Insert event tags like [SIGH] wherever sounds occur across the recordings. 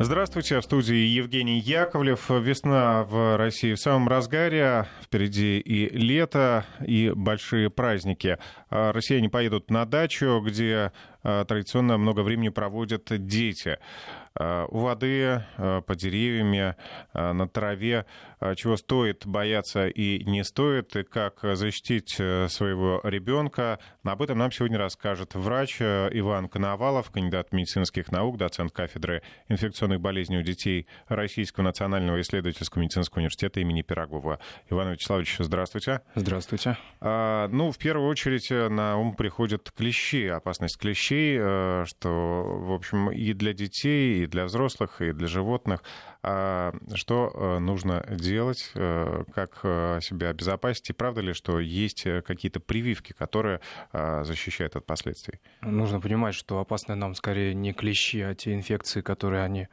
Здравствуйте, в студии Евгений Яковлев. Весна в России в самом разгаре. Впереди и лето, и большие праздники. А россияне поедут на дачу, где традиционно много времени проводят дети. А, у воды, по деревьями, на траве. Чего стоит бояться и не стоит, и как защитить э, своего ребенка. Об этом нам сегодня расскажет врач э, Иван Коновалов, кандидат медицинских наук, доцент кафедры инфекционных болезней у детей Российского национального исследовательского медицинского университета имени Пирогова. Иван Вячеславович, здравствуйте. Здравствуйте. Ну, в первую очередь э, на ум приходят клещи, опасность клещей, что, в общем, и для детей, и для взрослых, и для животных. А что нужно делать? э, как э, себя обезопасить, и правда ли, что есть э, какие-то прививки, которые защищают от последствий? Нужно понимать, что опасны нам скорее не клещи, а те инфекции, которые они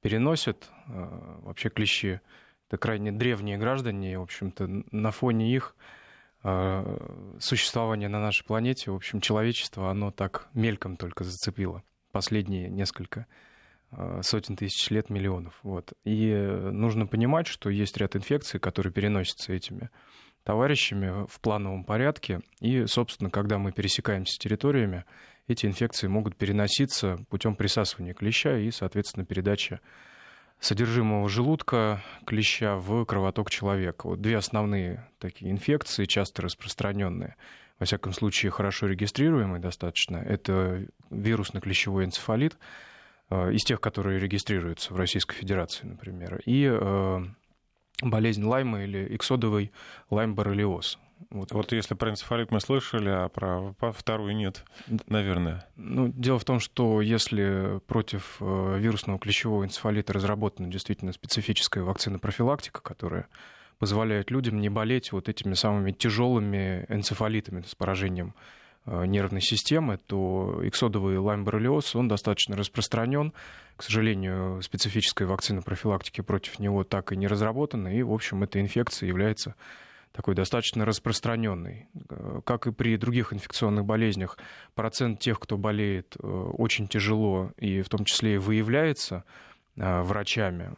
переносят. Вообще клещи — это крайне древние граждане, и, в общем-то, на фоне их существования на нашей планете, в общем, человечество, оно так мельком только зацепило последние несколько Э, сотен тысяч лет, миллионов. Вот. И нужно понимать, что есть ряд инфекций, которые переносятся этими товарищами в плановом порядке. И, собственно, когда мы пересекаемся с территориями, эти инфекции могут переноситься путем присасывания клеща и, соответственно, передачи содержимого желудка клеща в кровоток человека. Вот две основные такие инфекции, часто распространенные, во всяком случае хорошо регистрируемые достаточно, это вирусно-клещевой энцефалит – Э, из тех, которые регистрируются в Российской Федерации, например, и э, болезнь Лайма или эксодовый лайм-боррелиоз. Вот. вот если про энцефалит мы слышали, а про вторую нет, наверное. Ну, дело в том, что если против э, вирусного клещевого энцефалита разработана действительно специфическая вакцина-профилактика, которая позволяет людям не болеть вот этими самыми тяжелыми энцефалитами с поражением Э, нервной системы, то иксодовый лайм-боррелиоз, он достаточно распространен. К сожалению, специфической вакцины профилактики против него так и не разработана, и, в общем, эта инфекция является такой достаточно распространенной. Э, как и при других инфекционных болезнях, процент тех, кто болеет э, очень тяжело и в том числе и выявляется врачами,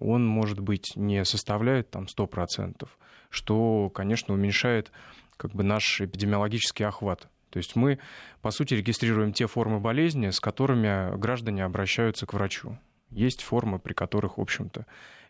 он, может быть, не составляет там 100%, что, конечно, уменьшает как бы наш эпидемиологический охват то есть мы, по сути, регистрируем те формы болезни, с которыми граждане обращаются к врачу. Есть формы, при которых, в общем-то,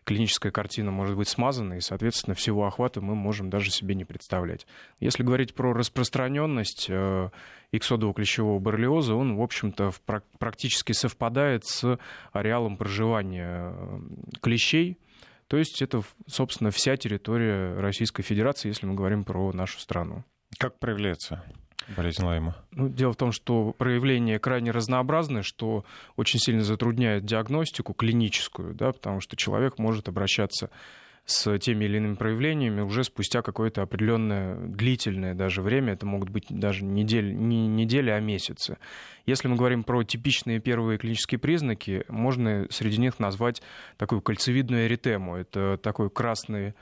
клиническая картина может быть смазана, и, соответственно, всего охвата мы можем даже себе не представлять. Если говорить про распространенность э, иксодового клещевого боррелиоза, он, в общем-то, практически совпадает с ареалом проживания э, клещей, то есть это, собственно, вся территория Российской Федерации, если мы говорим про нашу страну. Как проявляется болезнь Лайма? Ну, дело в том, что проявления крайне разнообразны, что очень сильно затрудняет диагностику клиническую, да, потому что человек может обращаться с теми или иными проявлениями уже спустя какое-то определенное длительное даже время, это могут быть даже недели, не недели, а месяцы. Если мы говорим про типичные первые клинические признаки, можно среди них назвать такую кольцевидную эритему. Это такой красный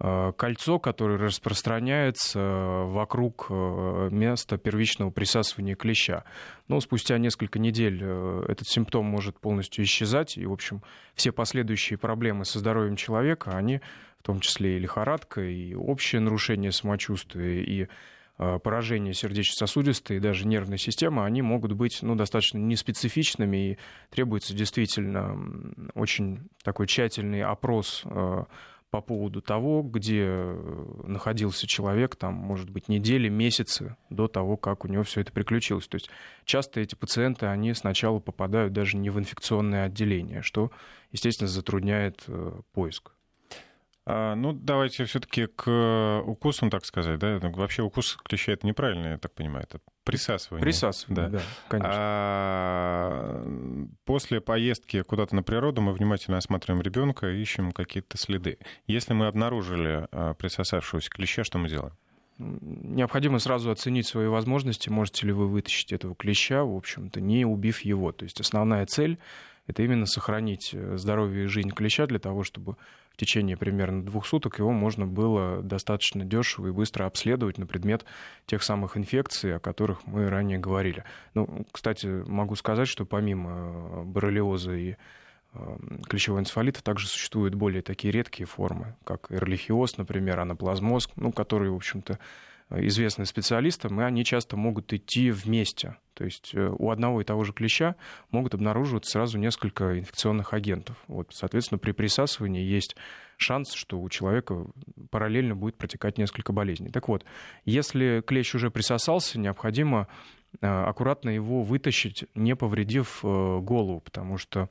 кольцо, которое распространяется э, вокруг э, места первичного присасывания клеща. Но спустя несколько недель этот симптом может полностью исчезать, и, в общем, все последующие проблемы со здоровьем человека, они, в том числе и лихорадка, и общее нарушение самочувствия, и поражение сердечно-сосудистой и даже нервной системы, они могут быть ну, достаточно неспецифичными и требуется действительно очень такой тщательный опрос по поводу того, где э, находился человек, там, может быть, недели, месяцы до того, как у него все это приключилось. То есть часто эти пациенты, они сначала попадают даже не в инфекционное отделение, что, естественно, затрудняет э, поиск. А, ну, давайте все-таки к укусам, так сказать, да? Ну, вообще укус клеща это неправильно, я так понимаю, это присасывание. Присасывание, да, да конечно. А после поездки куда-то на природу мы внимательно осматриваем ребенка и ищем какие-то следы. Если мы обнаружили а, присосавшегося клеща, что мы делаем? Необходимо сразу оценить свои возможности, можете ли вы вытащить этого клеща, в общем-то, не убив его. То есть основная цель это именно сохранить э, здоровье и жизнь клеща для того, чтобы в течение примерно двух суток его можно было достаточно дешево и быстро обследовать на предмет тех самых инфекций, о которых мы ранее говорили. Ну, кстати, могу сказать, что помимо э, боррелиоза и клещевого энцефалита также существуют более такие редкие формы, как эрлихиоз, например, анаплазмоз, ну, которые, в общем-то, известны специалистам, и они часто могут идти вместе. То есть э, у одного и того же клеща могут обнаруживаться сразу несколько инфекционных агентов. Вот, соответственно, при присасывании есть шанс, что у человека параллельно будет протекать несколько болезней. Так вот, если клещ уже присосался, необходимо э, аккуратно его вытащить, не повредив э, голову, потому что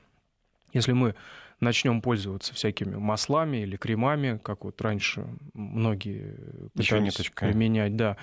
если мы начнем пользоваться всякими маслами или кремами, как вот раньше многие пытались применять, да,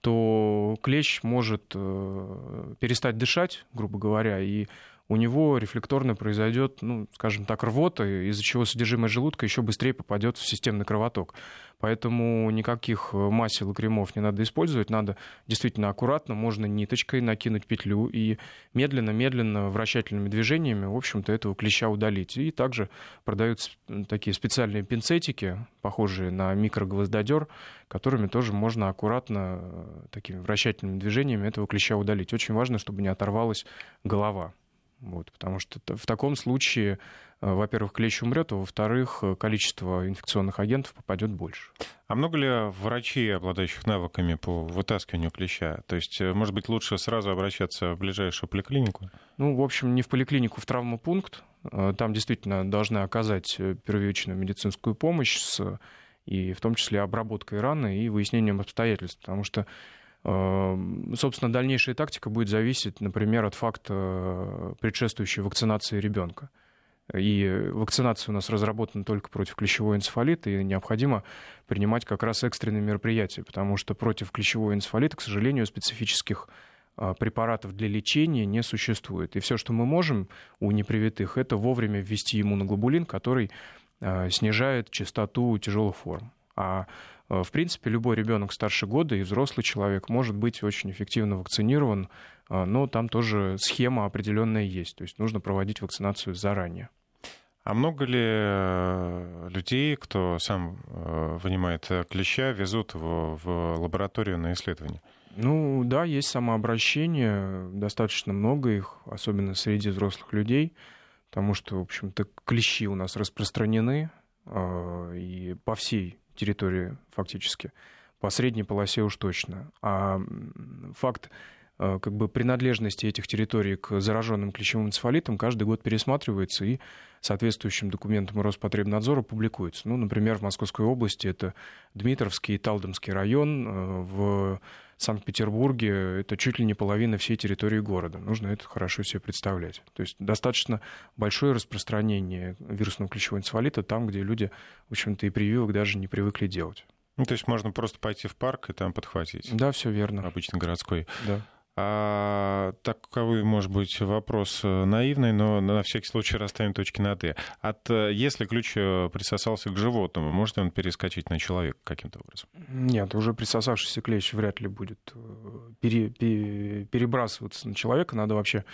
то клещ может э, перестать дышать, грубо говоря, и у него рефлекторно произойдет, ну, скажем так, рвота, из-за чего содержимое желудка еще быстрее попадет в системный кровоток. Поэтому никаких масел и кремов не надо использовать, надо действительно аккуратно, можно ниточкой накинуть петлю и медленно-медленно вращательными движениями, в общем-то, этого клеща удалить. И также продаются такие специальные пинцетики, похожие на микрогвоздодер, которыми тоже можно аккуратно э, такими вращательными движениями этого клеща удалить. Очень важно, чтобы не оторвалась голова. Вот, потому что в таком случае, э, во-первых, клещ умрет, а во-вторых, э, количество инфекционных агентов попадет больше. А много ли врачей, обладающих навыками по вытаскиванию клеща? То есть, э, может быть, лучше сразу обращаться в ближайшую поликлинику? Ну, в общем, не в поликлинику, в травмопункт. Там действительно должны оказать первичную медицинскую помощь с и в том числе обработкой раны и выяснением обстоятельств, потому что собственно, дальнейшая тактика будет зависеть, например, от факта э, предшествующей вакцинации ребенка. И вакцинация у нас разработана только против клещевого энцефалита, и необходимо принимать как раз экстренные мероприятия, потому что против клещевого энцефалита, к сожалению, специфических э, препаратов для лечения не существует. И все, что мы можем у непривитых, это вовремя ввести иммуноглобулин, который э, снижает частоту тяжелых форм. А в принципе, любой ребенок старше года и взрослый человек может быть очень эффективно вакцинирован, э, но там тоже схема определенная есть. То есть нужно проводить вакцинацию заранее. А много ли э, людей, кто сам вынимает клеща, везут его в лабораторию на исследование? Ну да, есть самообращение, достаточно много их, особенно среди взрослых людей, потому что, в общем-то, клещи у нас распространены и по всей территории фактически. По средней полосе уж точно. А факт как бы принадлежности этих территорий к зараженным клещевым энцефалитам каждый год пересматривается и соответствующим документам Роспотребнадзора публикуется. Ну, например, в Московской области это Дмитровский и Талдомский район, э, в Санкт-Петербурге это чуть ли не половина всей территории города. Нужно это хорошо себе представлять. То есть достаточно большое распространение вирусного клещевого энцефалита там, где люди, в общем-то, и прививок даже не привыкли делать. Ну, то есть можно просто пойти в парк и там подхватить. Да, все верно. Обычно городской. Да. А, таковой, может быть, вопрос э, наивный, но на всякий случай расставим точки над «и». От, э, если ключ э, присосался к животному, может ли он перескочить на человека каким-то образом? Нет, уже присосавшийся клещ вряд ли будет пере, пере, перебрасываться на человека. Надо вообще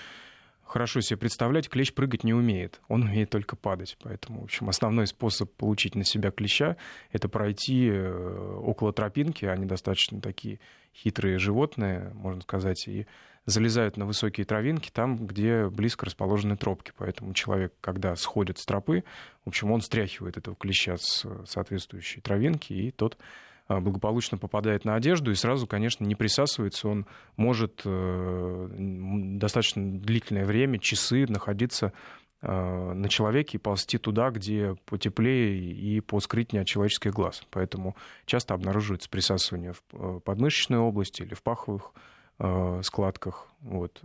хорошо себе представлять, клещ прыгать не умеет, он умеет только падать. Поэтому, в общем, основной способ получить на себя клеща — это пройти около тропинки, они достаточно такие хитрые животные, можно сказать, и залезают на высокие травинки там, где близко расположены тропки. Поэтому человек, когда сходит с тропы, в общем, он стряхивает этого клеща с соответствующей травинки, и тот а, благополучно попадает на одежду и сразу, конечно, не присасывается. Он может э, достаточно длительное время, часы находиться Э, на человеке и ползти туда, где потеплее и по скрытнее от человеческих глаз. Поэтому часто обнаруживается присасывание в э, подмышечной области или в паховых э, складках. Вот.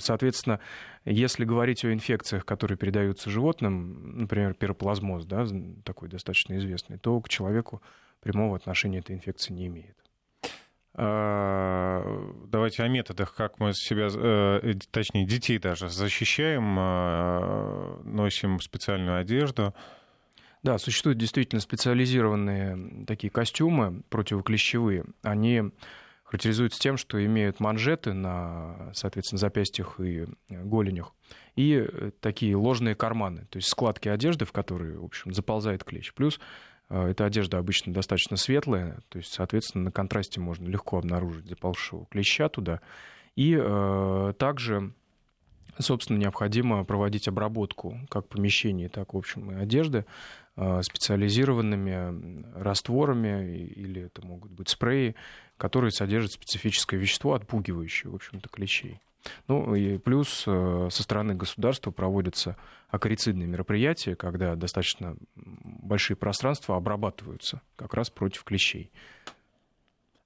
Соответственно, если говорить о инфекциях, которые передаются животным, например, пироплазмоз, да, такой достаточно известный, то к человеку прямого отношения эта инфекция не имеет. А, давайте о методах, как мы себя, э, точнее, детей даже защищаем, а, носим специальную одежду. Да, существуют действительно специализированные такие костюмы противоклещевые. Они характеризуются тем, что имеют манжеты на, соответственно, запястьях и голенях, и такие ложные карманы, то есть складки одежды, в которые, в общем, заползает клещ. Плюс эта одежда обычно достаточно светлая, то есть, соответственно, на контрасте можно легко обнаружить заползшего клеща туда. И э, также собственно, необходимо проводить обработку как помещений, так, в общем, и одежды э, специализированными растворами или это могут быть спреи, которые содержат специфическое вещество, отпугивающее, в общем-то, клещей. Ну и плюс э, со стороны государства проводятся акарицидные мероприятия, когда достаточно большие пространства обрабатываются как раз против клещей.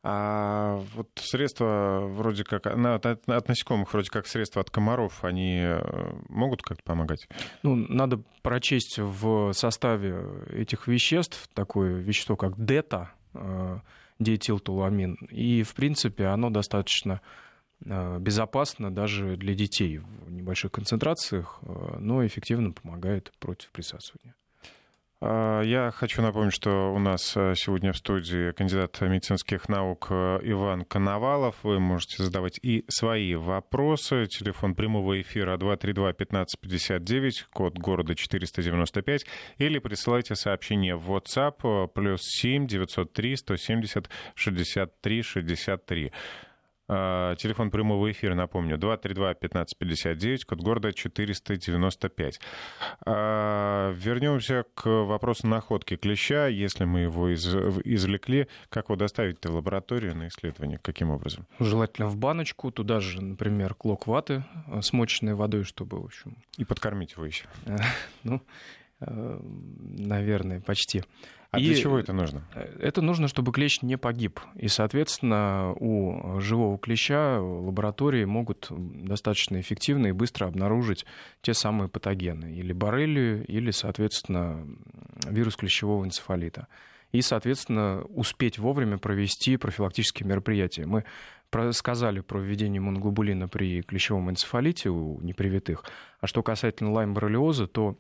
А вот средства вроде как от, от насекомых, вроде как средства от комаров, они э, могут как-то помогать? Ну, надо прочесть в составе этих веществ такое вещество, как дета, э, диэтилтуламин. И, в принципе, оно достаточно безопасно даже для детей в небольших концентрациях, но эффективно помогает против присасывания. А, я хочу напомнить, что у нас э, сегодня в студии кандидат медицинских наук э, Иван Коновалов. Вы можете задавать и свои вопросы. Телефон прямого эфира 232-1559, код города 495. Или присылайте сообщение в WhatsApp э, плюс 7 903 170 63 63. А, телефон прямого эфира, напомню, 232-1559, код города 495. А, вернемся к вопросу находки клеща. Если мы его из, извлекли, как его доставить в лабораторию на исследование? Каким образом? Желательно в баночку, туда же, например, клок ваты, э, смоченной водой, чтобы, в общем... И подкормить его еще. [LAUGHS] Ну, наверное, почти. А и для чего это нужно? Э, это нужно, чтобы клещ не погиб. И, соответственно, у живого клеща лаборатории могут достаточно эффективно и быстро обнаружить те самые патогены. Или боррелию, или, соответственно, вирус клещевого энцефалита. И, соответственно, успеть вовремя провести профилактические мероприятия. Мы сказали про введение иммуноглобулина при клещевом энцефалите у непривитых. А что касательно лайм-боррелиоза, то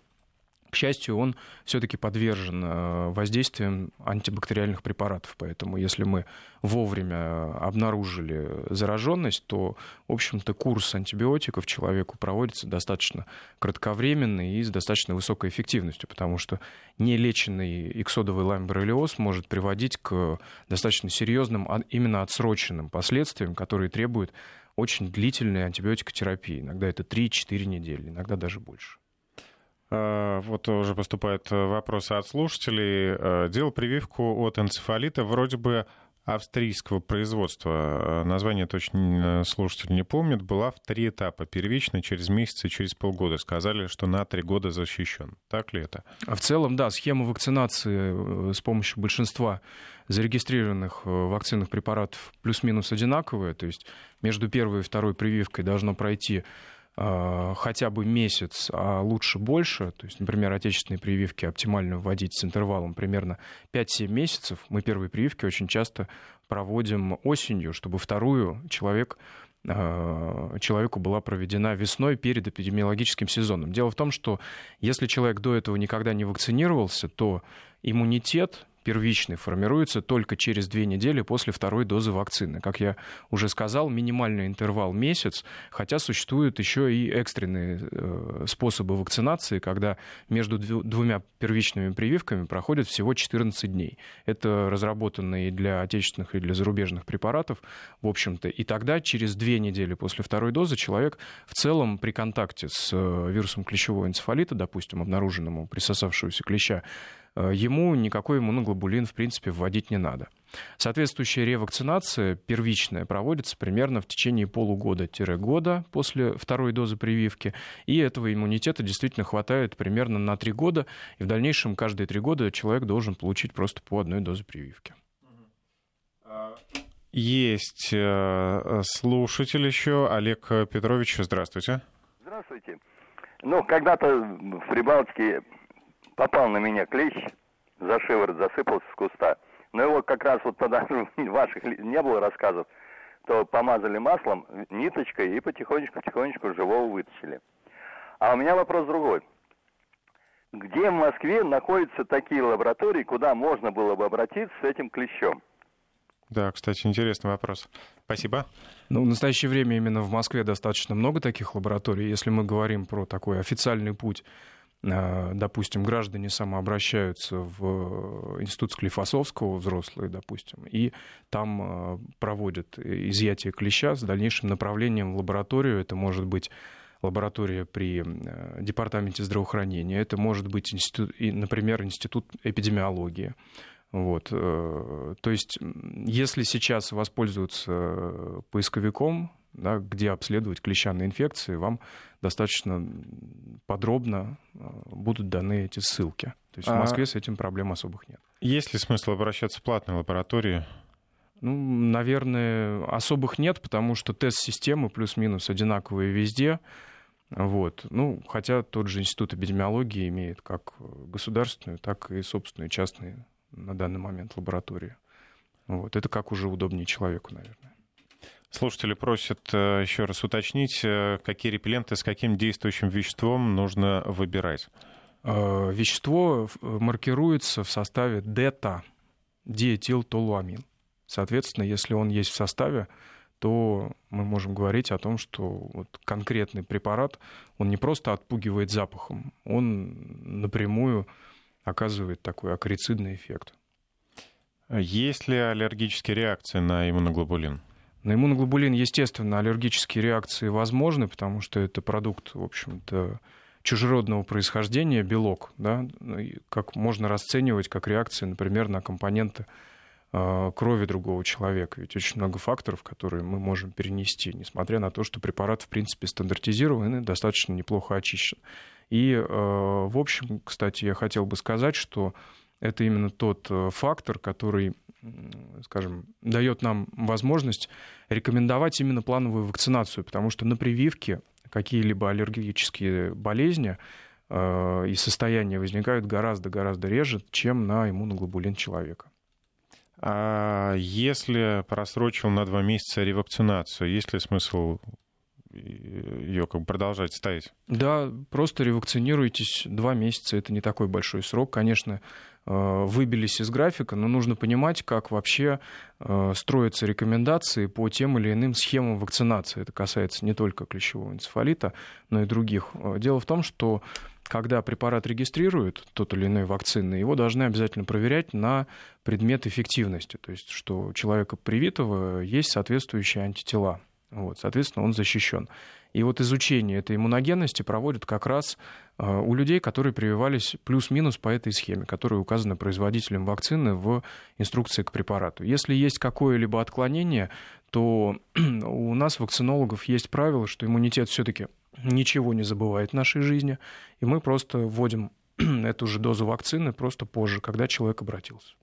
к счастью, он все-таки подвержен э, воздействиям антибактериальных препаратов. Поэтому если мы вовремя обнаружили зараженность, то, в общем-то, курс антибиотиков человеку проводится достаточно кратковременный и с достаточно высокой эффективностью, потому что нелеченный иксодовый лаймборрелиоз может приводить к достаточно серьезным, а именно отсроченным последствиям, которые требуют очень длительной антибиотикотерапии. Иногда это 3-4 недели, иногда даже больше. А, вот уже поступают вопросы от слушателей. А, делал прививку от энцефалита вроде бы австрийского производства. Название точно слушатель не помнит. Была в три этапа. Первично, через месяц и через полгода. Сказали, что на три года защищен. Так ли это? А в целом, да, схема вакцинации э, с помощью большинства зарегистрированных э, вакцинных препаратов плюс-минус одинаковая. То есть между первой и второй прививкой должно пройти Э, хотя бы месяц, а лучше больше, то есть, например, отечественные прививки оптимально вводить с интервалом примерно 5-7 месяцев. Мы первые прививки очень часто проводим осенью, чтобы вторую человек э, человеку была проведена весной перед эпидемиологическим сезоном. Дело в том, что если человек до этого никогда не вакцинировался, то иммунитет первичный формируется только через две недели после второй дозы вакцины. Как я уже сказал, минимальный интервал месяц, хотя существуют еще и экстренные э, способы вакцинации, когда между двумя первичными прививками проходит всего 14 дней. Это разработано и для отечественных, и для зарубежных препаратов, в общем-то. И тогда, через две недели после второй дозы, человек в целом при контакте с э, вирусом клещевого энцефалита, допустим, обнаруженным у присосавшегося клеща, ему никакой иммуноглобулин, в принципе, вводить не надо. Соответствующая ревакцинация первичная проводится примерно в течение полугода-года после второй дозы прививки, и этого иммунитета действительно хватает примерно на три года, и в дальнейшем каждые три года человек должен получить просто по одной дозе прививки. Есть э, слушатель еще, Олег Петрович, здравствуйте. Здравствуйте. Ну, когда-то в Прибалтике попал на меня клещ, за шиворот засыпался с куста. Но его как раз вот тогда ваших не было рассказов, то помазали маслом, ниточкой и потихонечку-потихонечку живого вытащили. А у меня вопрос другой. Где в Москве находятся такие лаборатории, куда можно было бы обратиться с этим клещом? Да, кстати, интересный вопрос. Спасибо. Ну, в настоящее время именно в Москве достаточно много таких лабораторий. Если мы говорим про такой официальный путь допустим, граждане самообращаются в институт Склифосовского, взрослые, допустим, и там э, проводят изъятие клеща с дальнейшим направлением в лабораторию. Это может быть лаборатория при Департаменте здравоохранения, это может быть, институт, например, Институт эпидемиологии. Вот. То есть, если сейчас воспользоваться поисковиком, да, где обследовать клещанные инфекции, вам достаточно подробно будут даны эти ссылки. То есть а... в Москве с этим проблем особых нет. Есть ли смысл обращаться в платные лаборатории? Ну, наверное, особых нет, потому что тест-системы плюс-минус одинаковые везде. Вот. Ну, хотя тот же институт эпидемиологии имеет как государственную, так и собственную частные на данный момент лаборатории. Вот. Это как уже удобнее человеку, наверное. Слушатели просят э, еще раз уточнить, э, какие репелленты с каким действующим веществом нужно выбирать. Э, вещество маркируется в составе дета, диэтилтолуамин. Соответственно, если он есть в составе, то мы можем говорить о том, что вот конкретный препарат, он не просто отпугивает запахом, он напрямую оказывает такой акарицидный эффект. Есть ли аллергические реакции на иммуноглобулин? На иммуноглобулин, естественно, аллергические реакции возможны, потому что это продукт, в общем-то, чужеродного происхождения, белок, да, как можно расценивать как реакции, например, на компоненты а, крови другого человека. Ведь очень много факторов, которые мы можем перенести, несмотря на то, что препарат, в принципе, стандартизирован и достаточно неплохо очищен. И, а, в общем, кстати, я хотел бы сказать, что это именно тот э, фактор, который, скажем, дает нам возможность рекомендовать именно плановую вакцинацию, потому что на прививке какие-либо аллергические болезни э, и состояния возникают гораздо-гораздо реже, чем на иммуноглобулин человека. А если просрочил на два месяца ревакцинацию, есть ли смысл ее как бы продолжать ставить? Да, просто ревакцинируйтесь два месяца, это не такой большой срок. Конечно, э, выбились из графика, но нужно понимать, как вообще э, строятся рекомендации по тем или иным схемам вакцинации. Это касается не только клещевого энцефалита, но и других. Э, дело в том, что когда препарат регистрируют, тот или иной вакцины, его должны обязательно проверять на предмет эффективности, то есть что у человека привитого есть соответствующие антитела. Вот, соответственно, он защищен. И вот изучение этой иммуногенности проводят как раз э, у людей, которые прививались плюс-минус по этой схеме, которая указана производителем вакцины в инструкции к препарату. Если есть какое-либо отклонение, то [CLEARS THROAT] у нас, вакцинологов, есть правило, что иммунитет все-таки ничего не забывает в нашей жизни, и мы просто вводим [CLEARS THROAT] эту же дозу вакцины просто позже, когда человек обратился.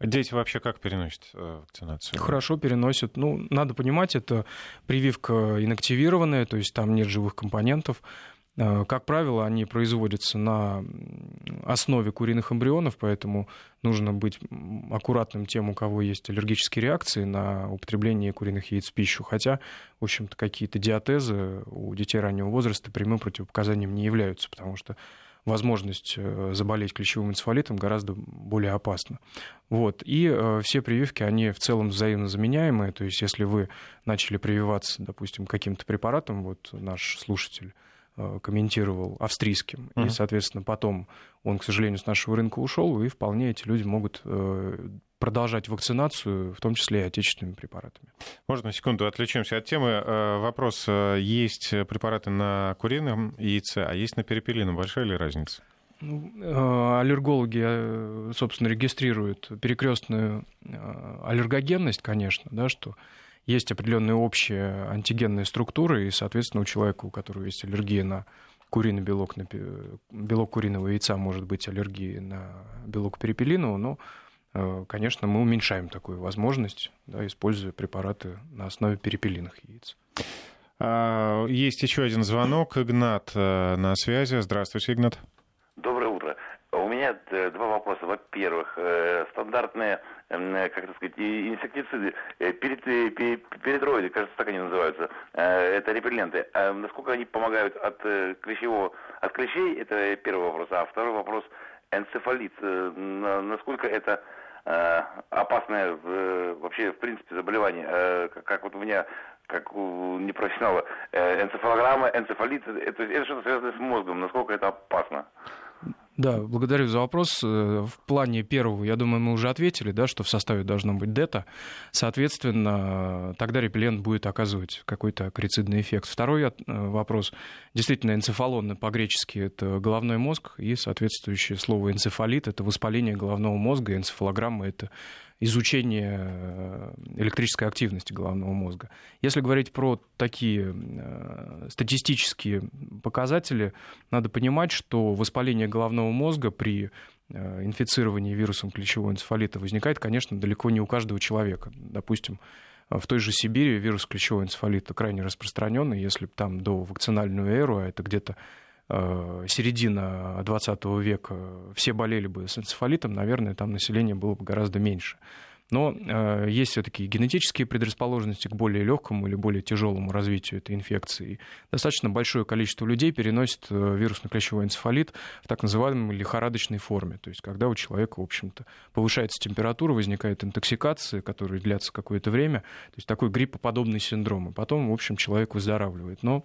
Дети вообще как переносят э, вакцинацию? Хорошо переносят. Ну, надо понимать, это прививка инактивированная, то есть там нет живых компонентов. Э, как правило, они производятся на основе куриных эмбрионов, поэтому нужно быть аккуратным тем, у кого есть аллергические реакции на употребление куриных яиц в пищу. Хотя, в общем-то, какие-то диатезы у детей раннего возраста прямым противопоказанием не являются, потому что возможность э, заболеть клещевым энцефалитом гораздо более опасна. Вот. И э, все прививки, они в целом взаимно заменяемые. То есть, если вы начали прививаться, допустим, каким-то препаратом, вот наш слушатель Э, комментировал австрийским. Uh-huh. И, соответственно, потом он, к сожалению, с нашего рынка ушел, и вполне эти люди могут э, продолжать вакцинацию, в том числе и отечественными препаратами. Можно на секунду отвлечемся от темы. Э, вопрос. Есть препараты на курином яйце, а есть на перепелином. Большая ли разница? Ну, аллергологи, собственно, регистрируют перекрестную аллергогенность, конечно, да, что есть определенные общие антигенные структуры, и, соответственно, у человека, у которого есть аллергия на куриный белок, на белок куриного яйца, может быть аллергия на белок перепелиного, но, э, конечно, мы уменьшаем такую возможность, да, используя препараты на основе перепелиных яиц. А, есть еще один звонок. Игнат э, на связи. Здравствуйте, Игнат. Доброе утро. У меня э, два вопроса. Во-первых, стандартные э, как это сказать, инсектициды, э, перед, передроиды, кажется, так они называются, э, это репелленты. А насколько они помогают от клещевого, от клещей, это первый вопрос. А второй вопрос, энцефалит, насколько это опасное вообще, в принципе, заболевание, как вот у меня как у непрофессионала, энцефалограмма, энцефалит, это, это что-то связано с мозгом, насколько это опасно? Да, благодарю за вопрос. Э, в плане первого, я думаю, мы уже ответили, да, что в составе должно быть дета. Соответственно, тогда репеллент будет оказывать какой-то акрицидный эффект. Второй э, вопрос. Действительно, энцефалон по-гречески это головной мозг, и соответствующее слово энцефалит это воспаление головного мозга, энцефалограмма это изучение э, электрической активности головного мозга. Если говорить про такие э, статистические показатели, надо понимать, что воспаление головного мозга при э, инфицировании вирусом клещевого энцефалита возникает, конечно, далеко не у каждого человека. Допустим, в той же Сибири вирус клещевого энцефалита крайне распространенный. Если там до вакцинальную эру, а это где-то середина 20 века все болели бы с энцефалитом, наверное, там население было бы гораздо меньше. Но э, есть все-таки генетические предрасположенности к более легкому или более тяжелому развитию этой инфекции. Достаточно большое количество людей переносит э, вирусно-клещевой энцефалит в так называемой лихорадочной форме. То есть, когда у человека, в общем-то, повышается температура, возникает интоксикация, которая длится какое-то время. То есть, такой гриппоподобный синдром. И потом, в общем, человек выздоравливает. Но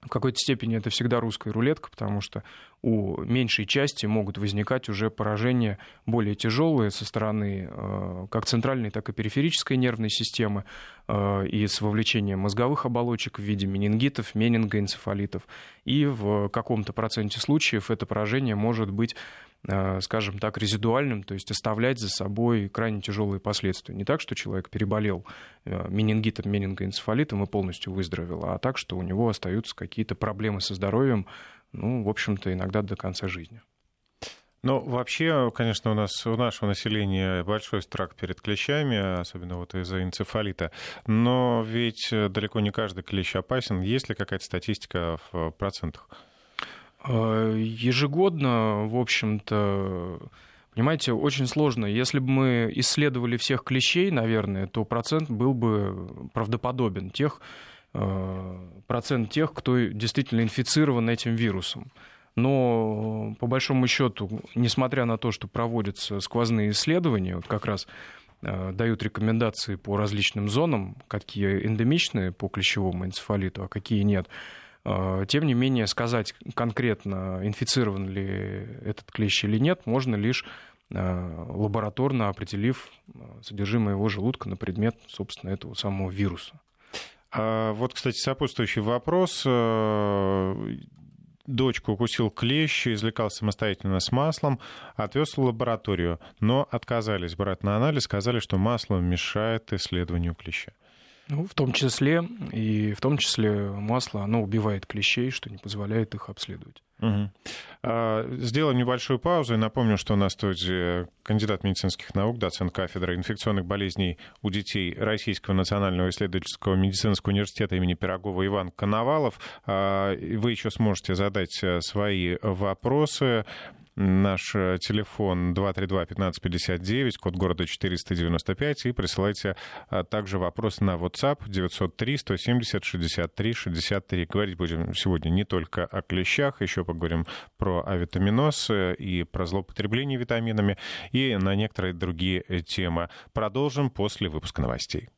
в какой-то степени это всегда русская рулетка, потому что у меньшей части могут возникать уже поражения более тяжелые со стороны э, как центральной, так и периферической нервной системы э, и с вовлечением мозговых оболочек в виде менингитов, менингоэнцефалитов. И в каком-то проценте случаев это поражение может быть скажем так, резидуальным, то есть оставлять за собой крайне тяжелые последствия. Не так, что человек переболел э, менингитом, менингоэнцефалитом и полностью выздоровел, а так, что у него остаются какие-то проблемы со здоровьем, ну, в общем-то, иногда до конца жизни. Ну, вообще, конечно, у нас у нашего населения большой страх перед клещами, особенно вот из-за энцефалита. Но ведь далеко не каждый клещ опасен. Есть ли какая-то статистика в процентах? Э, ежегодно, в общем-то, понимаете, очень сложно. Если бы мы исследовали всех клещей, наверное, то процент был бы правдоподобен. Тех, э, процент тех, кто действительно инфицирован этим вирусом. Но, по большому счету, несмотря на то, что проводятся сквозные исследования, вот как раз э, дают рекомендации по различным зонам, какие эндемичные по клещевому энцефалиту, а какие нет, тем не менее, сказать конкретно, инфицирован ли этот клещ или нет, можно лишь а, лабораторно определив а, содержимое его желудка на предмет, собственно, этого самого вируса. Вот, кстати, сопутствующий вопрос. Дочку укусил клещ, извлекал самостоятельно с маслом, отвез в лабораторию, но отказались брать на анализ, сказали, что масло мешает исследованию клеща. Ну, в том числе, и в том числе масло, оно убивает клещей, что не позволяет их обследовать. Угу. Сделаем небольшую паузу и напомню, что на студии кандидат медицинских наук, доцент кафедры инфекционных болезней у детей Российского национального исследовательского медицинского университета имени Пирогова Иван Коновалов. А, вы еще сможете задать э, свои вопросы Наш э, телефон 232-1559, код города 495, и присылайте а, также вопрос на WhatsApp 903-170-63-63. Говорить будем сегодня не только о клещах, еще поговорим про авитаминоз и про злоупотребление витаминами, и на некоторые другие э, темы. Продолжим после выпуска новостей.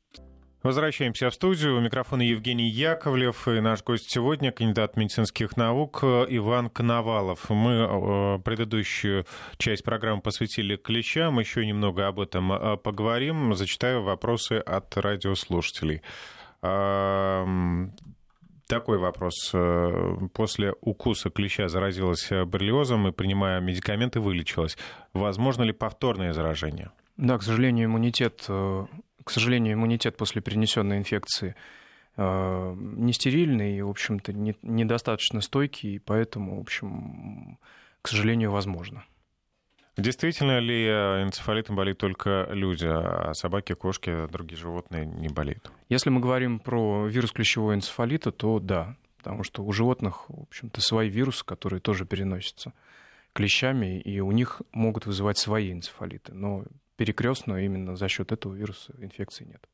Возвращаемся в студию. У микрофона Евгений Яковлев и наш гость сегодня, кандидат медицинских наук Иван Коновалов. Мы э, предыдущую часть программы посвятили клещам. Еще немного об этом э, поговорим. Зачитаю вопросы от радиослушателей. Такой вопрос. Э, после укуса клеща заразилась боррелиозом и, принимая медикаменты, вылечилась. Возможно ли повторное заражение? Да, к сожалению, иммунитет к сожалению, иммунитет после перенесенной инфекции э, не стерильный и, в общем-то, не, недостаточно стойкий, и поэтому, в общем, к сожалению, возможно. Действительно ли э, энцефалитом болеют только люди, а собаки, кошки, другие животные не болеют? Если мы говорим про вирус клещевого энцефалита, то да, потому что у животных, в общем-то, свои вирусы, которые тоже переносятся клещами, и у них могут вызывать свои энцефалиты. Но перекрестно именно за счет этого вируса инфекции нет.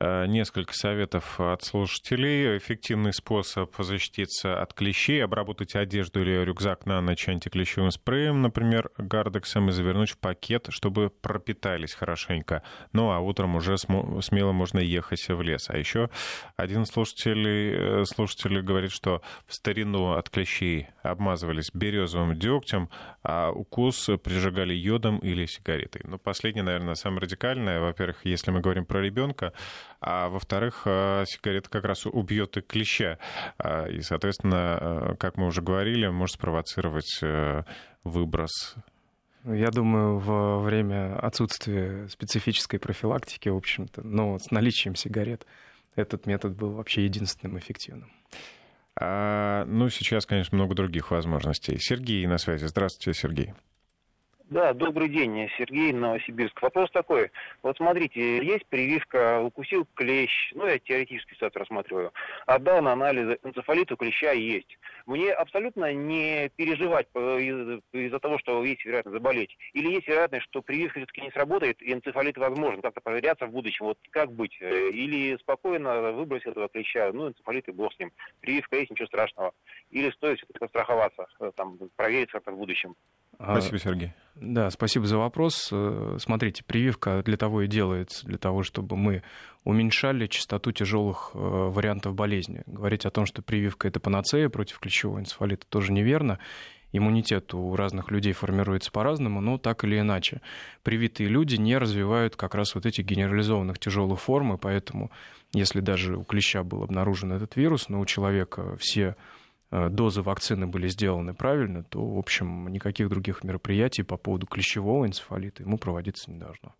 Э, несколько советов от слушателей. Эффективный способ защититься от клещей, обработать одежду или рюкзак на ночь антиклещевым спреем, например, гардексом, и завернуть в пакет, чтобы пропитались хорошенько. Ну, а утром уже смело можно ехать в лес. А еще один слушатель, э, слушатель говорит, что в старину от клещей обмазывались березовым дегтем, а укус прижигали йодом или сигаретой. Ну, последнее, наверное, самое радикальное. Во-первых, если мы говорим про ребенка, а во-вторых, э, сигарета как раз убьет и клеща. А, и, соответственно, э, как мы уже говорили, может спровоцировать э, выброс ну, я думаю, во время отсутствия специфической профилактики, в общем-то, но с наличием сигарет этот метод был вообще единственным эффективным. А, ну, сейчас, конечно, много других возможностей. Сергей на связи. Здравствуйте, Сергей. Да, добрый день, Сергей, Новосибирск. Вопрос такой. Вот смотрите, есть прививка, укусил клещ, ну, я теоретически ситуацию рассматриваю, отдал на анализы, энцефалит у клеща есть. Мне абсолютно не переживать из- из-за того, что есть вероятность заболеть. Или есть вероятность, что прививка все-таки не сработает, и энцефалит возможен как-то проверяться в будущем. Вот как быть? Или спокойно выбросить этого клеща, ну, энцефалит и бог с ним. Прививка есть, ничего страшного. Или стоит все-таки постраховаться, там, проверить как-то в будущем. Спасибо, Сергей. Да, спасибо за вопрос. Э, смотрите, прививка для того и делается, для того, чтобы мы уменьшали частоту тяжелых э, вариантов болезни. Говорить о том, что прививка это панацея против клещевого энцефалита, тоже неверно. Иммунитет у разных людей формируется по-разному, но так или иначе. Привитые люди не развивают как раз вот этих генерализованных тяжелых форм, и поэтому, если даже у клеща был обнаружен этот вирус, но у человека все дозы вакцины были сделаны правильно, то, в общем, никаких других мероприятий по поводу клещевого энцефалита ему проводиться не должно.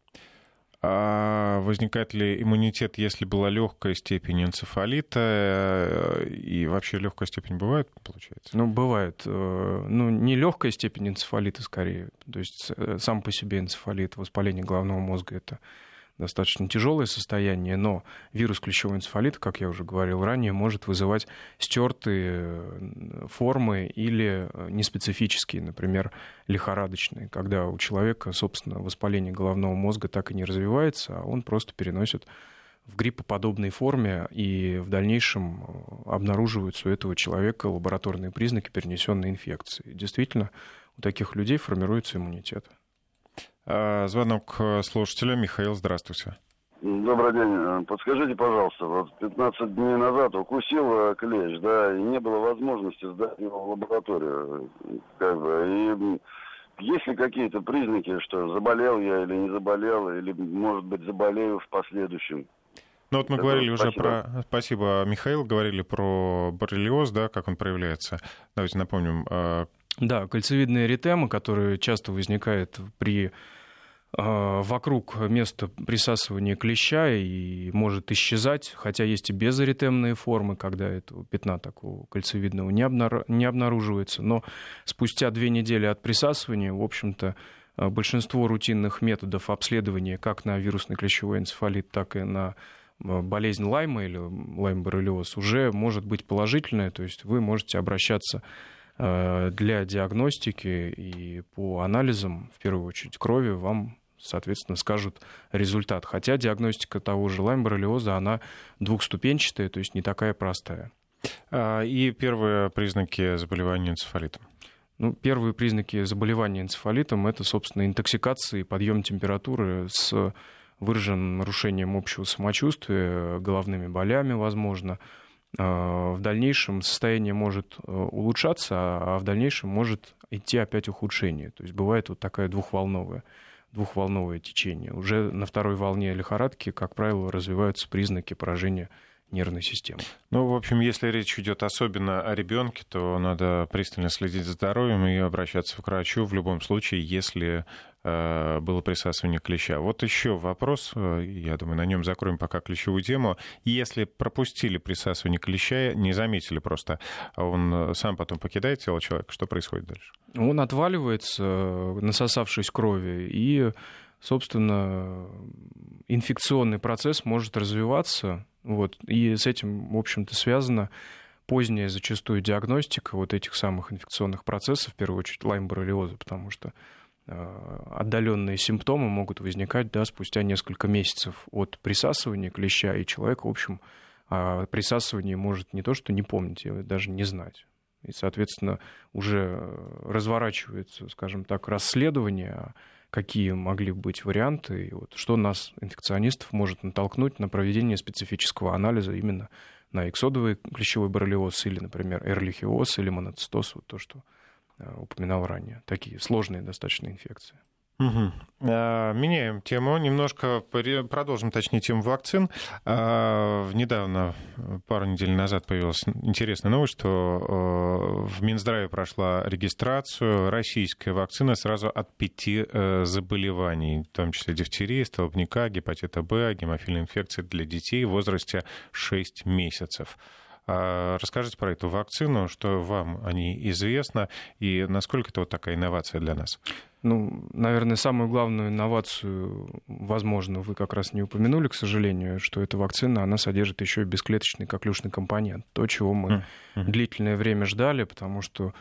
А возникает ли иммунитет, если была легкая степень энцефалита? Э, и вообще легкая степень бывает, получается? Ну, бывает. Э, ну, не легкая степень энцефалита скорее. То есть сам по себе энцефалит, воспаление головного мозга это достаточно тяжелое состояние, но вирус клещевого энцефалита, как я уже говорил ранее, может вызывать стертые формы или э, неспецифические, например, лихорадочные, когда у человека, собственно, воспаление головного мозга так и не развивается, а он просто переносит в гриппоподобной форме, и в дальнейшем э, обнаруживаются у этого человека лабораторные признаки перенесенной инфекции. Действительно, у таких людей формируется иммунитет. А, звонок слушателя. Михаил, здравствуйте. Добрый день. Подскажите, пожалуйста, вот 15 дней назад укусил э, клещ, да, и не было возможности сдать его в лабораторию. Как бы, и есть ли какие-то признаки, что заболел я или не заболел, или, может быть, заболею в последующем? Ну вот мы Это говорили спасибо. уже про... Спасибо, Михаил, говорили про боррелиоз, да, как он проявляется. Давайте напомним. Да, кольцевидная эритема, которая часто возникает при вокруг места присасывания клеща и может исчезать, хотя есть и безаритемные формы, когда этого пятна такого кольцевидного не, обнар... не обнаруживается. Но спустя две недели от присасывания, в общем-то, а, большинство рутинных методов обследования как на вирусный клещевой энцефалит, так и на а, болезнь Лайма или лайм-боррелиоз уже может быть положительная, то есть вы можете обращаться для диагностики и по анализам, в первую очередь крови, вам соответственно, скажут результат. Хотя диагностика того же лайм-боррелиоза, она двухступенчатая, то есть не такая простая. А, и первые признаки заболевания энцефалитом? Ну, первые признаки заболевания энцефалитом – это, собственно, интоксикация и подъем температуры с выраженным нарушением общего самочувствия, головными болями, возможно. А, в дальнейшем состояние может э, улучшаться, а в дальнейшем может идти опять ухудшение. То есть бывает вот такая двухволновая двухволновое течение. Уже на второй волне лихорадки, как правило, развиваются признаки поражения нервной системы. Ну, в общем, если речь идет особенно о ребенке, то надо пристально следить за здоровьем и обращаться к врачу в любом случае, если Э, было присасывание клеща. Вот еще вопрос, э, я думаю, на нем закроем пока ключевую тему. Если пропустили присасывание клеща, не заметили просто, а он э, сам потом покидает тело человека, что происходит дальше? Он отваливается, насосавшись крови, и, собственно, инфекционный процесс может развиваться, вот, и с этим, в общем-то, связано поздняя зачастую диагностика вот этих самых инфекционных процессов, в первую очередь лайм-боррелиоза, потому что отдаленные симптомы могут возникать да, спустя несколько месяцев от присасывания клеща, и человек, в общем, о присасывании может не то что не помнить, а даже не знать. И, соответственно, уже разворачивается, скажем так, расследование, какие могли быть варианты, и вот что нас, инфекционистов, может натолкнуть на проведение специфического анализа именно на эксодовый клещевой боррелиоз или, например, эрлихиоз или моноцистоз, вот то, что э, упоминал ранее. Такие сложные достаточно инфекции. Угу. Меняем тему, немножко продолжим, точнее, тему вакцин. А, недавно, пару недель назад, появилась интересная новость, что в Минздраве прошла регистрацию российской вакцины сразу от пяти э, заболеваний, в том числе дифтерии, столбняка, гепатита Б, гемофильной инфекции для детей в возрасте 6 месяцев. А, расскажите про эту вакцину, что вам о ней известно и насколько это вот такая инновация для нас? Ну, наверное, самую главную инновацию, возможно, вы как раз не упомянули, к сожалению, что эта вакцина, она содержит еще и бесклеточный коклюшный компонент. То, чего мы mm-hmm. длительное время ждали, потому что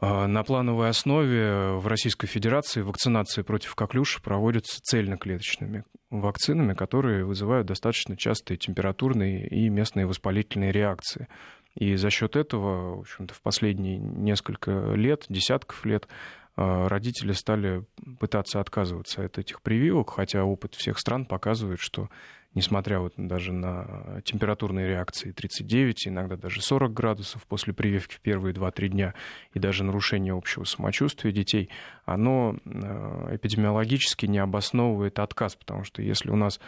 на плановой основе в Российской Федерации вакцинации против коклюша проводятся цельноклеточными вакцинами, которые вызывают достаточно частые температурные и местные воспалительные реакции. И за счет этого, в общем-то, в последние несколько лет, десятков лет, а, родители стали пытаться отказываться от этих прививок, хотя опыт всех стран показывает, что несмотря вот даже на температурные реакции 39, иногда даже 40 градусов после прививки в первые 2-3 дня и даже нарушение общего самочувствия детей, оно а, эпидемиологически не обосновывает отказ, потому что если у нас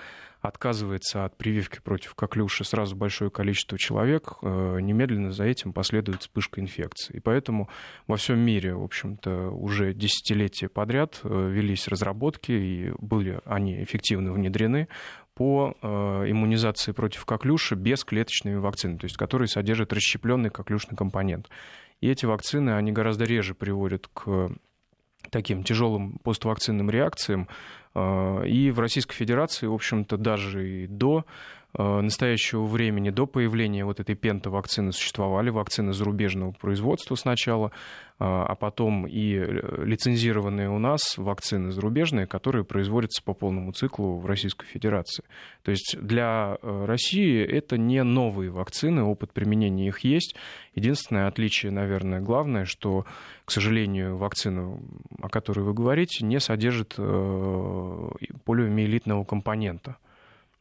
отказывается от прививки против коклюши сразу большое количество человек, э, немедленно за этим последует вспышка инфекции. И поэтому во всем мире, в общем-то, уже десятилетия подряд э, велись разработки, и были они эффективно внедрены по э, иммунизации против коклюши без клеточными вакцинами, то есть которые содержат расщепленный коклюшный компонент. И эти вакцины, они гораздо реже приводят к таким тяжелым поствакцинным реакциям. А, и в Российской Федерации, в общем-то, даже и до Э, настоящего времени, до появления вот этой пентавакцины существовали вакцины зарубежного производства сначала, э, а потом и э, лицензированные у нас вакцины зарубежные, которые производятся по полному циклу в Российской Федерации. То есть для России это не новые вакцины, опыт применения их есть. Единственное отличие, наверное, главное, что, к сожалению, вакцина, о которой вы говорите, не содержит полиомиелитного компонента.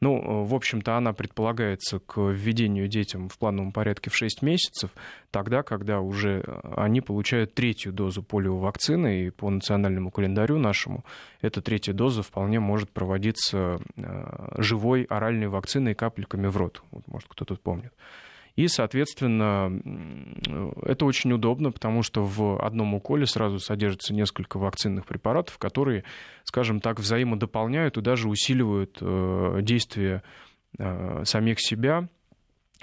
Ну, э, в общем-то, она предполагается к введению детям в плановом порядке в 6 месяцев, тогда, когда уже э, они получают третью дозу полиовакцины, и по национальному календарю нашему эта третья доза вполне может проводиться э, живой оральной вакциной капельками в рот. Вот, может, кто-то помнит. И, соответственно, это очень удобно, потому что в одном уколе сразу содержится несколько вакцинных препаратов, которые, скажем так, взаимодополняют и даже усиливают э, действие э, самих себя.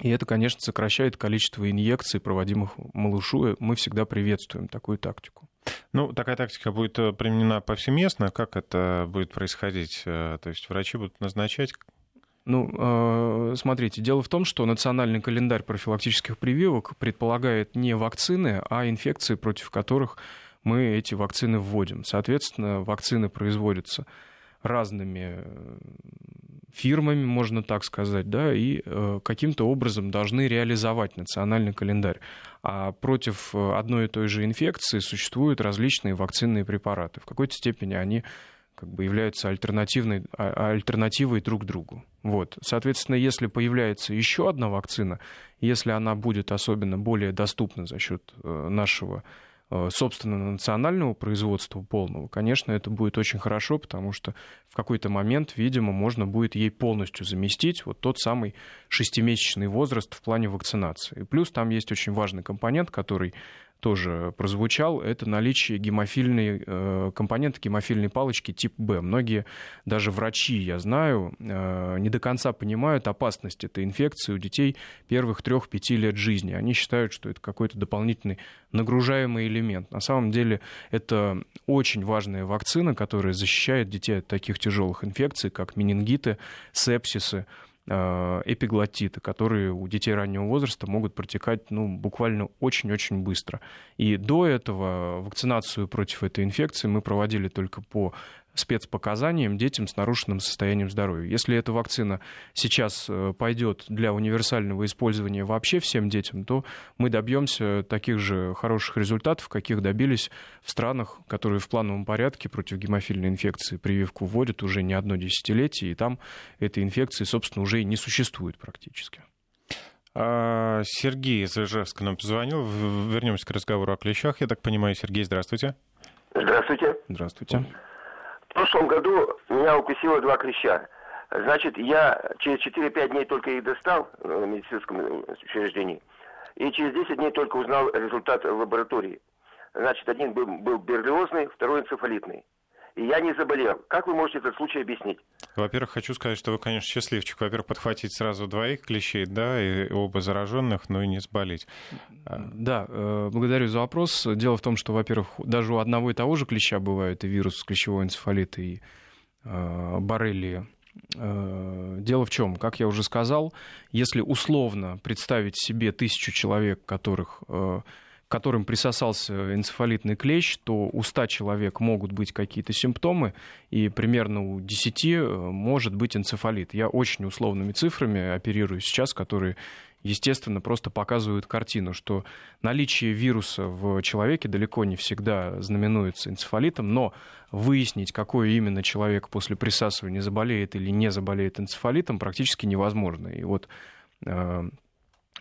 И это, конечно, сокращает количество инъекций, проводимых малышу. Мы всегда приветствуем такую тактику. Ну, такая тактика будет э, применена повсеместно. Как это будет происходить? То есть врачи будут назначать ну, э, смотрите, дело в том, что национальный календарь профилактических прививок предполагает не вакцины, а инфекции, против которых мы эти вакцины вводим. Соответственно, вакцины производятся разными э, фирмами, можно так сказать, да, и э, каким-то образом должны реализовать национальный календарь. А против одной и той же инфекции существуют различные вакцинные препараты. В какой-то степени они как бы являются альтернативной, а, альтернативой друг другу. Вот. Соответственно, если появляется еще одна вакцина, если она будет особенно более доступна за счет э, нашего э, собственно, национального производства полного, конечно, это будет очень хорошо, потому что в какой-то момент, видимо, можно будет ей полностью заместить вот тот самый шестимесячный возраст в плане вакцинации. И плюс там есть очень важный компонент, который тоже прозвучал, это наличие гемофильной э, компонента гемофильной палочки тип Б. Многие, даже врачи, я знаю, э, не до конца понимают опасность этой инфекции у детей первых трех-пяти лет жизни. Они считают, что это какой-то дополнительный нагружаемый элемент. На самом деле это очень важная вакцина, которая защищает детей от таких тяжелых инфекций, как менингиты, сепсисы, эпиглотиты, которые у детей раннего возраста могут протекать ну, буквально очень-очень быстро. И до этого вакцинацию против этой инфекции мы проводили только по спецпоказаниям детям с нарушенным состоянием здоровья. Если эта вакцина сейчас э, пойдет для универсального использования вообще всем детям, то мы добьемся таких же хороших результатов, каких добились в странах, которые в плановом порядке против гемофильной инфекции прививку вводят уже не одно десятилетие, и там этой инфекции, собственно, уже и не существует практически. А, Сергей из Ижевска нам позвонил. Вернемся к разговору о клещах. Я так понимаю, Сергей, здравствуйте. Здравствуйте. Здравствуйте. В прошлом году меня укусило два клеща. Значит, я через 4-5 дней только их достал в медицинском учреждении. И через 10 дней только узнал результат в лаборатории. Значит, один был, был берлиозный, второй энцефалитный и я не заболел. Как вы можете этот случай объяснить? Во-первых, хочу сказать, что вы, конечно, счастливчик. Во-первых, подхватить сразу двоих клещей, да, и оба зараженных, но и не заболеть. А. Да, э, благодарю за вопрос. Дело в том, что, во-первых, даже у одного и того же клеща бывает и вирус клещевой энцефалита, и э, боррелии. Э, дело в чем, как я уже сказал, если условно представить себе тысячу человек, которых которым присосался энцефалитный клещ, то у 100 человек могут быть какие-то симптомы, и примерно у 10 э, может быть энцефалит. Я очень условными цифрами оперирую сейчас, которые естественно, просто показывают картину, что наличие вируса в человеке далеко не всегда знаменуется энцефалитом, но выяснить, какой именно человек после присасывания заболеет или не заболеет энцефалитом, практически невозможно. И вот э,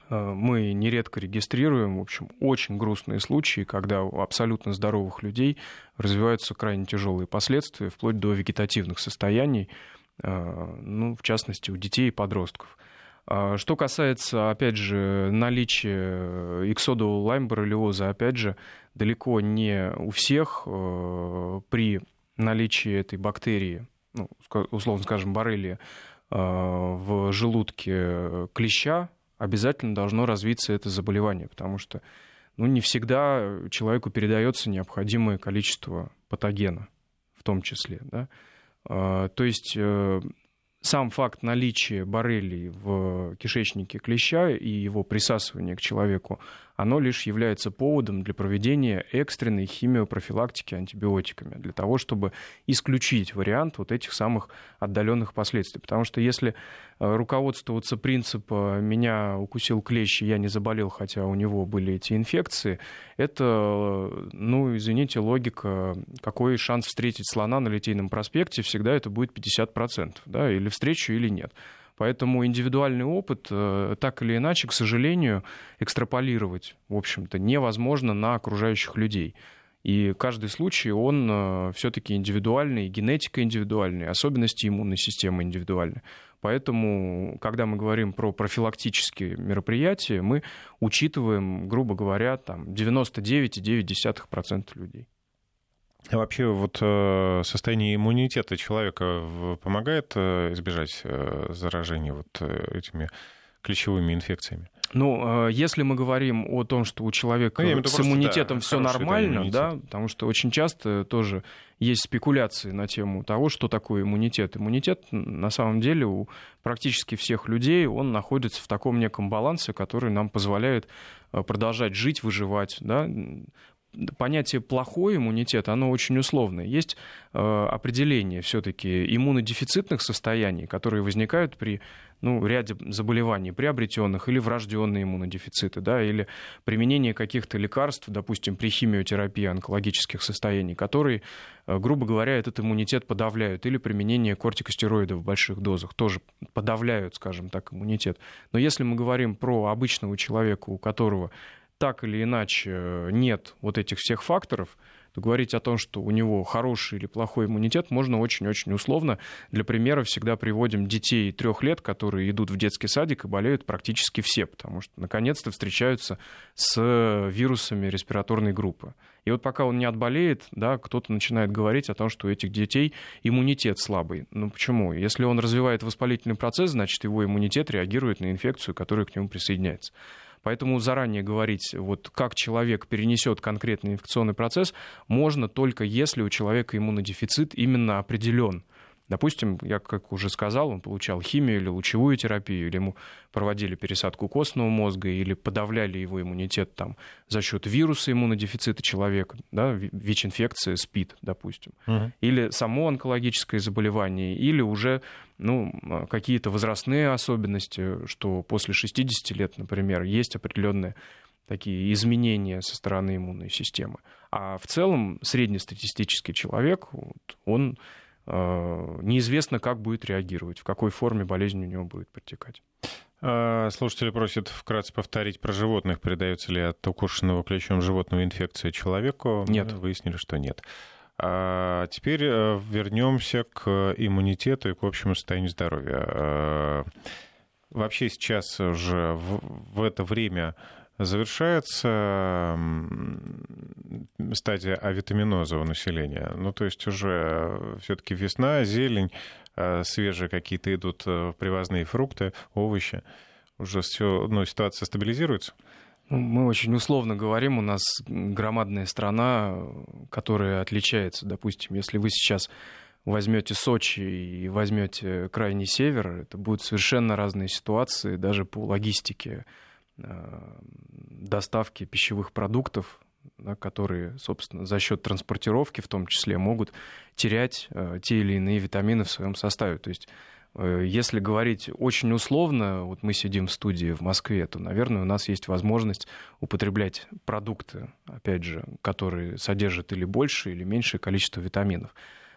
мы нередко регистрируем, в общем, очень грустные случаи, когда у абсолютно здоровых людей развиваются крайне тяжелые последствия, вплоть до вегетативных состояний, э, ну, в частности, у детей и подростков. А что касается, опять же, наличия иксодового лайм-боррелиоза, опять же, далеко не у всех э, при наличии этой бактерии, ну, условно скажем, боррелия, в желудке клеща, обязательно должно развиться это заболевание, потому что ну, не всегда человеку передается необходимое количество патогена, в том числе. Да? А, то есть э, сам факт наличия боррелий в кишечнике клеща и его присасывания к человеку, оно лишь является поводом для проведения экстренной химиопрофилактики антибиотиками, для того, чтобы исключить вариант вот этих самых отдаленных последствий. Потому что если э, руководствоваться принципом «меня укусил клещ, и я не заболел, хотя у него были эти инфекции», это, ну, извините, логика, какой шанс встретить слона на Литейном проспекте, всегда это будет 50%, да, или встречу, или нет. Поэтому индивидуальный опыт э, так или иначе, к сожалению, экстраполировать, в общем-то, невозможно на окружающих людей. И каждый случай, он э, все-таки индивидуальный, генетика индивидуальная, особенности иммунной системы индивидуальны. Поэтому, когда мы говорим про профилактические мероприятия, мы учитываем, грубо говоря, там 99,9% людей. А вообще вот э, состояние иммунитета человека помогает э, избежать э, заражения вот этими ключевыми инфекциями? Ну, если мы говорим о том, что у человека ну, с иммунитетом да, все нормально, да, потому что очень часто тоже есть спекуляции на тему того, что такое иммунитет. Иммунитет, на самом деле, у практически всех людей, он находится в таком неком балансе, который нам позволяет продолжать жить, выживать, да, понятие плохой иммунитет, оно очень условное. Есть э, определение все-таки иммунодефицитных состояний, которые возникают при ну, ряде заболеваний, приобретенных или врожденные иммунодефициты, да, или применение каких-то лекарств, допустим, при химиотерапии онкологических состояний, которые, э, грубо говоря, этот иммунитет подавляют, или применение кортикостероидов в больших дозах тоже подавляют, скажем так, иммунитет. Но если мы говорим про обычного человека, у которого так или иначе э, нет вот этих всех факторов, то говорить о том, что у него хороший или плохой иммунитет, можно очень-очень условно. Для примера всегда приводим детей трех лет, которые идут в детский садик и болеют практически все, потому что наконец-то встречаются с вирусами респираторной группы. И вот пока он не отболеет, да, кто-то начинает говорить о том, что у этих детей иммунитет слабый. Ну почему? Если он развивает воспалительный процесс, значит его иммунитет реагирует на инфекцию, которая к нему присоединяется. Поэтому заранее говорить, вот как человек перенесет конкретный инфекционный процесс, можно только если у человека иммунодефицит именно определен. Допустим, я, как уже сказал, он получал химию или лучевую терапию, или ему проводили пересадку костного мозга, или подавляли его иммунитет там, за счет вируса иммунодефицита человека, да, ВИЧ-инфекция, СПИД, допустим, угу. или само онкологическое заболевание, или уже ну, какие-то возрастные особенности, что после 60 лет, например, есть определенные такие изменения со стороны иммунной системы. А в целом среднестатистический человек, он неизвестно, как будет реагировать, в какой форме болезнь у него будет протекать. А, слушатели просят вкратце повторить про животных. Передается ли от укушенного клещом животного инфекция человеку? Нет. Выяснили, что нет. А теперь э, вернемся к иммунитету и к общему состоянию здоровья. Э, вообще сейчас уже в это время завершается стадия авитаминоза у населения. Ну, то есть уже э, все-таки весна, зелень, э, свежие какие-то идут э, привозные фрукты, овощи. Уже все, ну, ситуация стабилизируется? Ну, мы очень условно говорим, у нас громадная страна, которая отличается. Допустим, если вы сейчас возьмете Сочи и возьмете крайний север, это будут совершенно разные ситуации, даже по логистике доставки пищевых продуктов, да, которые, собственно, за счет транспортировки в том числе могут терять э, те или иные витамины в своем составе. То есть, э, если говорить очень условно, вот мы сидим в студии в Москве, то, наверное, у нас есть возможность употреблять продукты, опять же, которые содержат или больше, или меньшее количество витаминов.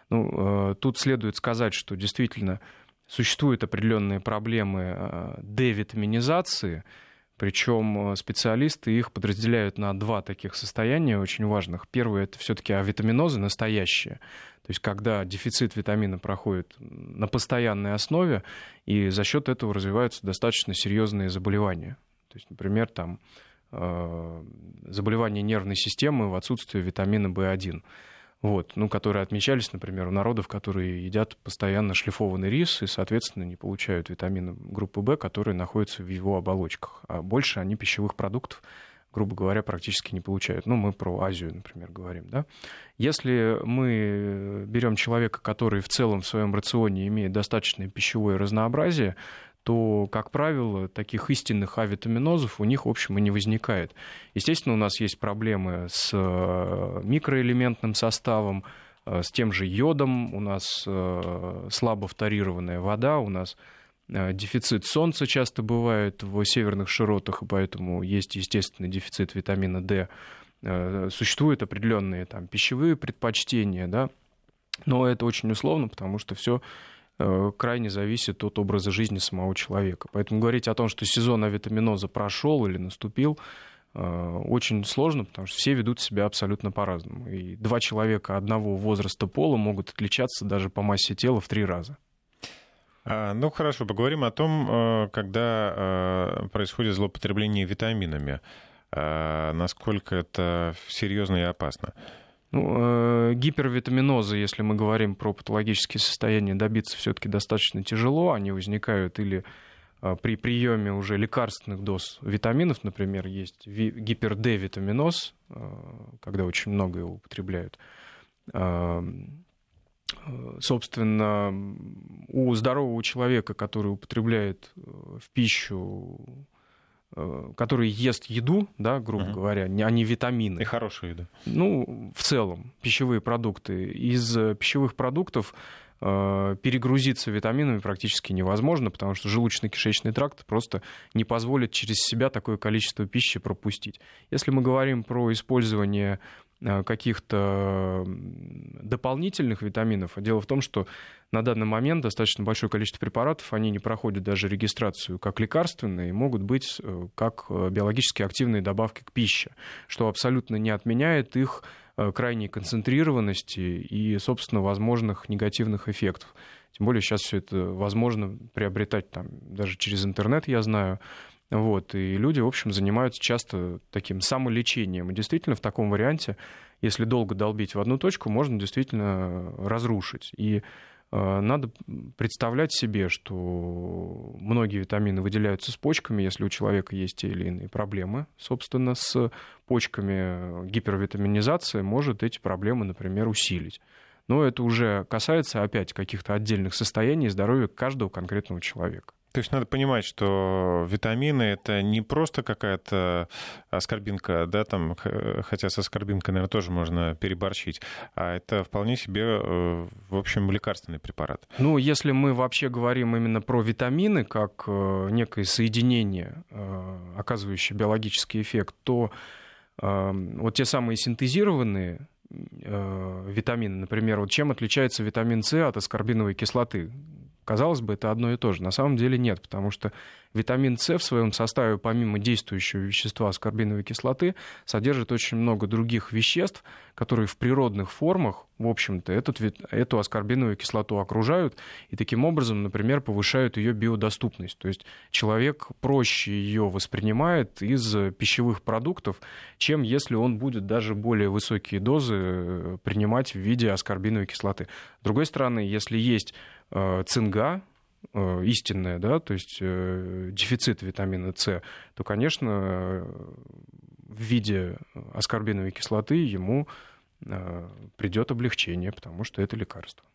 Ну, э, тут следует сказать, что действительно существуют определенные проблемы э, девитаминизации, причем э, специалисты их подразделяют на два таких состояния очень важных. Первое это все-таки авитаминозы настоящие. То есть когда дефицит витамина проходит на постоянной основе, и за счет этого развиваются достаточно серьезные заболевания. То есть, например, там, э, заболевания нервной системы в отсутствии витамина В1 вот, ну, которые отмечались, например, у народов, которые едят постоянно шлифованный рис и, соответственно, не получают витамины группы В, которые находятся в его оболочках. А больше они пищевых продуктов, грубо говоря, практически не получают. Ну, мы про Азию, например, говорим, да. Если мы берем человека, который в целом в своем рационе имеет достаточное пищевое разнообразие, то, как правило, таких истинных авитаминозов у них, в общем, и не возникает. Естественно, у нас есть проблемы с э, микроэлементным составом, э, с тем же йодом, у нас э, слабо фторированная вода, у нас дефицит солнца часто бывает в северных широтах, и поэтому есть естественный дефицит витамина D. Существуют определенные там, пищевые предпочтения, да, но это очень условно, потому что все крайне зависит от образа жизни самого человека. Поэтому говорить о том, что сезон авитаминоза прошел или наступил, э, очень сложно, потому что все ведут себя абсолютно по-разному. И два человека одного возраста пола могут отличаться даже по массе тела в три раза. А, ну хорошо, поговорим о том, э, когда происходит злоупотребление витаминами. Насколько это серьезно и опасно? Ну, э, гипервитаминозы, если мы говорим про патологические состояния, добиться все-таки достаточно тяжело. Они возникают или э, при приеме уже лекарственных доз витаминов, например, есть гипер-Д-витаминоз, э, когда очень много его употребляют. Э, собственно, у здорового человека, который употребляет в пищу который ест еду, да, грубо uh-huh. говоря, а не витамины. И хорошую еду. Ну, в целом, пищевые продукты. Из э, пищевых продуктов э, перегрузиться витаминами практически невозможно, потому что желудочно-кишечный тракт просто не позволит через себя такое количество пищи пропустить. Если мы говорим про использование Э, каких-то дополнительных витаминов. Дело в том, что на данный момент достаточно большое количество препаратов, они не проходят даже регистрацию как лекарственные, могут быть э, как э, биологически активные добавки к пище, что абсолютно не отменяет их крайней концентрированности и, собственно, возможных негативных эффектов. Тем более сейчас все это возможно приобретать там, даже через интернет, я знаю, вот, и люди, в общем, занимаются часто таким самолечением. И действительно, в таком варианте, если долго долбить в одну точку, можно действительно разрушить. И э, надо представлять себе, что многие витамины выделяются с почками, если у человека есть те или иные проблемы. Собственно, с почками гипервитаминизация может эти проблемы, например, усилить. Но это уже касается опять каких-то отдельных состояний здоровья каждого конкретного человека. То есть надо понимать, что витамины это не просто какая-то аскорбинка, да, там, хотя с аскорбинкой, наверное, тоже можно переборщить, а это вполне себе, э, в общем, лекарственный препарат. Ну, если мы вообще говорим именно про витамины как э, некое соединение, э, оказывающее биологический эффект, то вот те самые синтезированные витамины, например, вот чем отличается витамин С от аскорбиновой кислоты? Казалось бы, это одно и то же. На самом деле нет, потому что витамин С в своем составе, помимо действующего вещества аскорбиновой кислоты, содержит очень много других веществ, которые в природных формах, в общем-то, этот, эту аскорбиновую кислоту окружают и таким образом, например, повышают ее биодоступность. То есть человек проще ее воспринимает из пищевых продуктов, чем если он будет даже более высокие дозы э, принимать в виде аскорбиновой кислоты. С другой стороны, если есть цинга, э, истинная, да, то есть э, дефицит витамина С, то, конечно, в виде аскорбиновой кислоты ему придет облегчение, потому что это лекарство.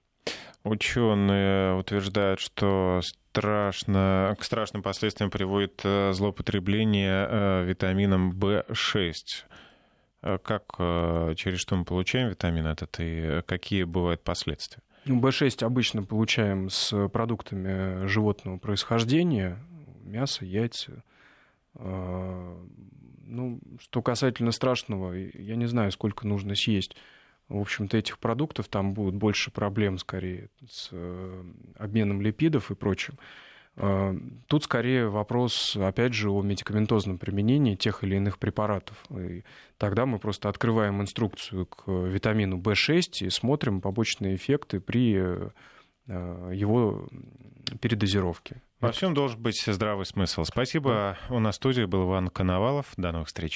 Ученые утверждают, что страшно, к страшным последствиям приводит злоупотребление витамином В6. Как, через что мы получаем витамин этот и какие бывают последствия? B6 обычно получаем с продуктами животного происхождения, мясо, яйца. А, ну, что касательно страшного, я не знаю, сколько нужно съесть. В общем-то, этих продуктов там будет больше проблем, скорее, с э, обменом липидов и прочим. Э, тут скорее вопрос, опять же, о медикаментозном применении тех или иных препаратов. И тогда мы просто открываем инструкцию к витамину В6 и смотрим побочные эффекты при э, его передозировке. Во всем должен быть здравый смысл. Спасибо. У нас в студии был Иван Коновалов. До новых встреч.